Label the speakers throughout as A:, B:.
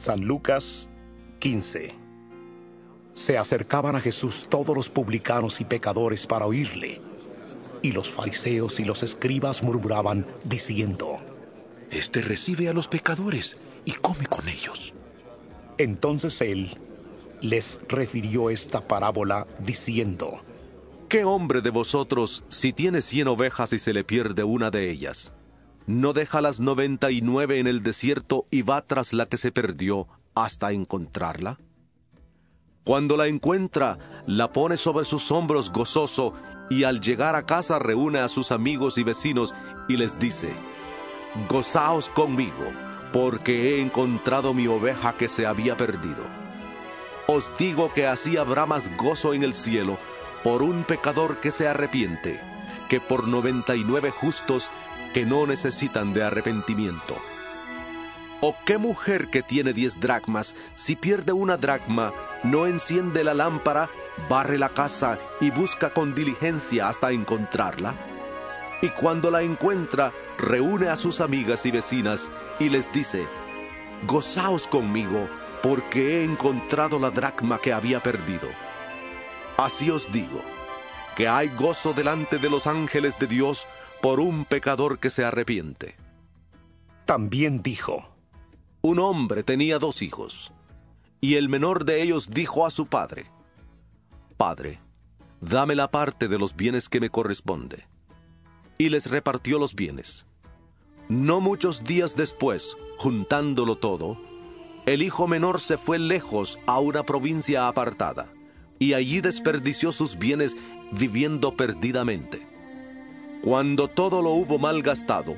A: San Lucas 15. Se acercaban a Jesús todos los publicanos y pecadores para oírle. Y los fariseos y los escribas murmuraban, diciendo,
B: Este recibe a los pecadores y come con ellos.
A: Entonces él les refirió esta parábola, diciendo,
C: ¿Qué hombre de vosotros, si tiene cien ovejas y se le pierde una de ellas, no deja las noventa y nueve en el desierto y va tras la que se perdió hasta encontrarla? Cuando la encuentra, la pone sobre sus hombros gozoso y al llegar a casa reúne a sus amigos y vecinos y les dice, Gozaos conmigo, porque he encontrado mi oveja que se había perdido. Os digo que así habrá más gozo en el cielo por un pecador que se arrepiente, que por noventa y nueve justos que no necesitan de arrepentimiento. ¿O qué mujer que tiene diez dracmas, si pierde una dracma, no enciende la lámpara, barre la casa y busca con diligencia hasta encontrarla? Y cuando la encuentra, reúne a sus amigas y vecinas y les dice, Gozaos conmigo, porque he encontrado la dracma que había perdido. Así os digo, que hay gozo delante de los ángeles de Dios por un pecador que se arrepiente.
A: también dijo,
C: Un hombre tenía dos hijos, y el menor de ellos dijo a su padre, Padre, dame la parte de los bienes que me corresponde. Y les repartió los bienes. No muchos días después, juntándolo todo, el hijo menor se fue lejos a una provincia apartada, y allí desperdició sus bienes viviendo perdidamente. Cuando todo lo hubo malgastado,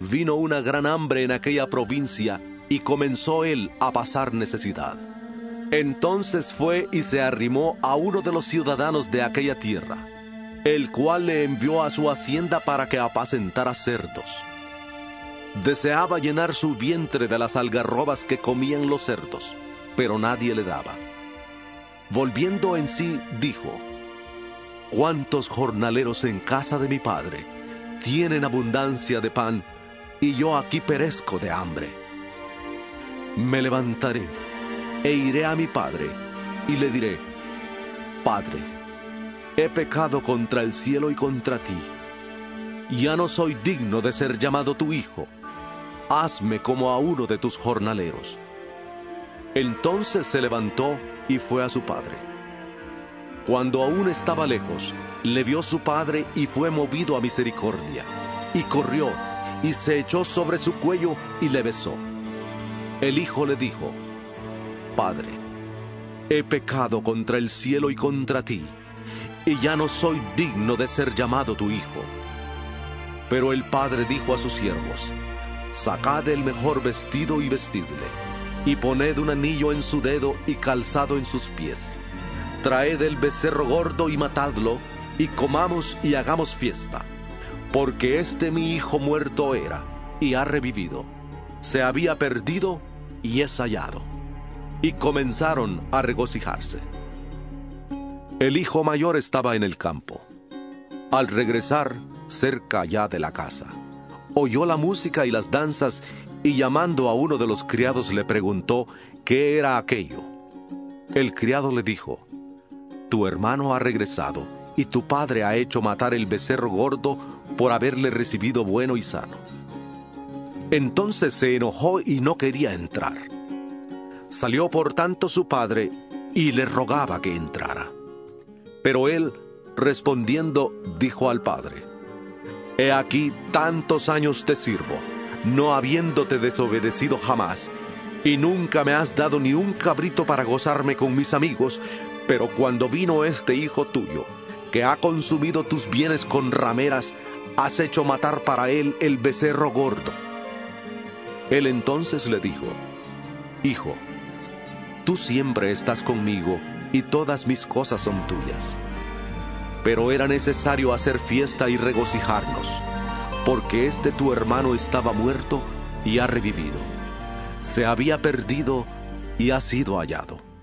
C: vino una gran hambre en aquella provincia y comenzó él a pasar necesidad. Entonces fue y se arrimó a uno de los ciudadanos de aquella tierra, el cual le envió a su hacienda para que apacentara cerdos. Deseaba llenar su vientre de las algarrobas que comían los cerdos, pero nadie le daba. Volviendo en sí, dijo, ¿Cuántos jornaleros en casa de mi padre tienen abundancia de pan y yo aquí perezco de hambre? Me levantaré e iré a mi padre y le diré, Padre, he pecado contra el cielo y contra ti. Ya no soy digno de ser llamado tu hijo. Hazme como a uno de tus jornaleros. Entonces se levantó y fue a su padre. Cuando aún estaba lejos, le vio su padre y fue movido a misericordia, y corrió, y se echó sobre su cuello y le besó. El hijo le dijo, Padre, he pecado contra el cielo y contra ti, y ya no soy digno de ser llamado tu hijo. Pero el padre dijo a sus siervos, Sacad el mejor vestido y vestidle, y poned un anillo en su dedo y calzado en sus pies traed el becerro gordo y matadlo, y comamos y hagamos fiesta. Porque este mi hijo muerto era, y ha revivido. Se había perdido, y es hallado. Y comenzaron a regocijarse. El hijo mayor estaba en el campo. Al regresar, cerca ya de la casa, oyó la música y las danzas, y llamando a uno de los criados le preguntó qué era aquello. El criado le dijo, tu hermano ha regresado y tu padre ha hecho matar el becerro gordo por haberle recibido bueno y sano. Entonces se enojó y no quería entrar. Salió por tanto su padre y le rogaba que entrara. Pero él, respondiendo, dijo al padre, He aquí tantos años te sirvo, no habiéndote desobedecido jamás, y nunca me has dado ni un cabrito para gozarme con mis amigos, pero cuando vino este hijo tuyo, que ha consumido tus bienes con rameras, has hecho matar para él el becerro gordo. Él entonces le dijo, Hijo, tú siempre estás conmigo y todas mis cosas son tuyas. Pero era necesario hacer fiesta y regocijarnos, porque este tu hermano estaba muerto y ha revivido. Se había perdido y ha sido hallado.